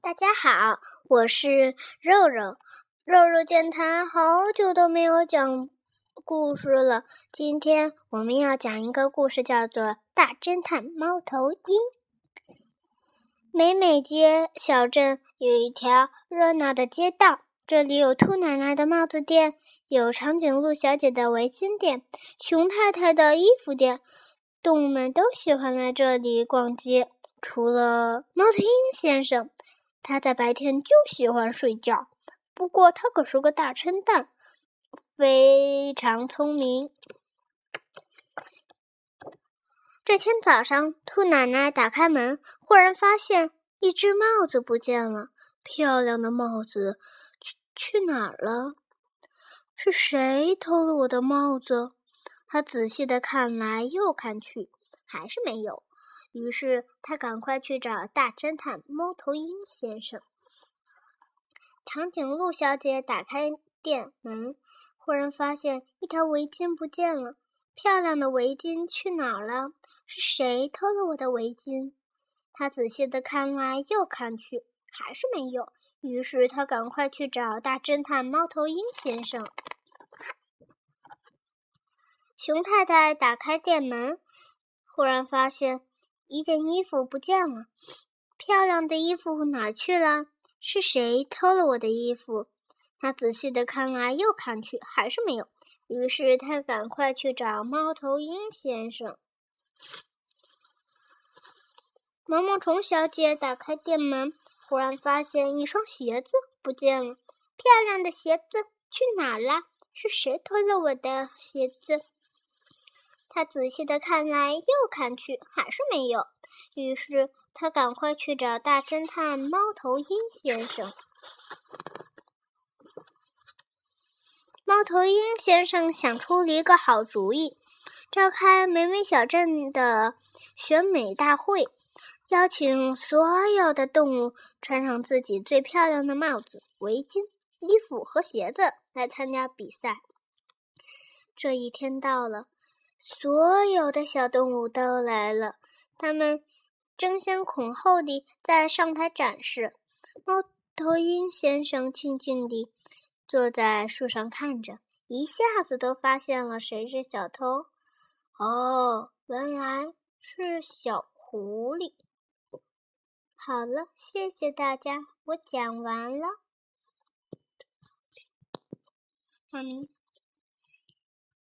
大家好，我是肉肉。肉肉电台好久都没有讲故事了，今天我们要讲一个故事，叫做《大侦探猫头鹰》。美美街小镇有一条热闹的街道，这里有兔奶奶的帽子店，有长颈鹿小姐的围巾店，熊太太的衣服店，动物们都喜欢来这里逛街，除了猫头鹰先生。他在白天就喜欢睡觉，不过他可是个大侦探，非常聪明。这天早上，兔奶奶打开门，忽然发现一只帽子不见了。漂亮的帽子去去哪儿了？是谁偷了我的帽子？他仔细的看来又看去，还是没有。于是他赶快去找大侦探猫头鹰先生。长颈鹿小姐打开店门，忽然发现一条围巾不见了。漂亮的围巾去哪儿了？是谁偷了我的围巾？她仔细的看来又看去，还是没有。于是她赶快去找大侦探猫头鹰先生。熊太太打开店门，忽然发现。一件衣服不见了，漂亮的衣服哪去了？是谁偷了我的衣服？他仔细的看来又看去，还是没有。于是他赶快去找猫头鹰先生。毛毛虫小姐打开店门，忽然发现一双鞋子不见了。漂亮的鞋子去哪了？是谁偷了我的鞋子？他仔细的看来又看去，还是没有。于是他赶快去找大侦探猫头鹰先生。猫头鹰先生想出了一个好主意，召开美美小镇的选美大会，邀请所有的动物穿上自己最漂亮的帽子、围巾、衣服和鞋子来参加比赛。这一天到了。所有的小动物都来了，他们争先恐后地在上台展示。猫头鹰先生静静地坐在树上看着，一下子都发现了谁是小偷。哦，原来是小狐狸。好了，谢谢大家，我讲完了。妈咪。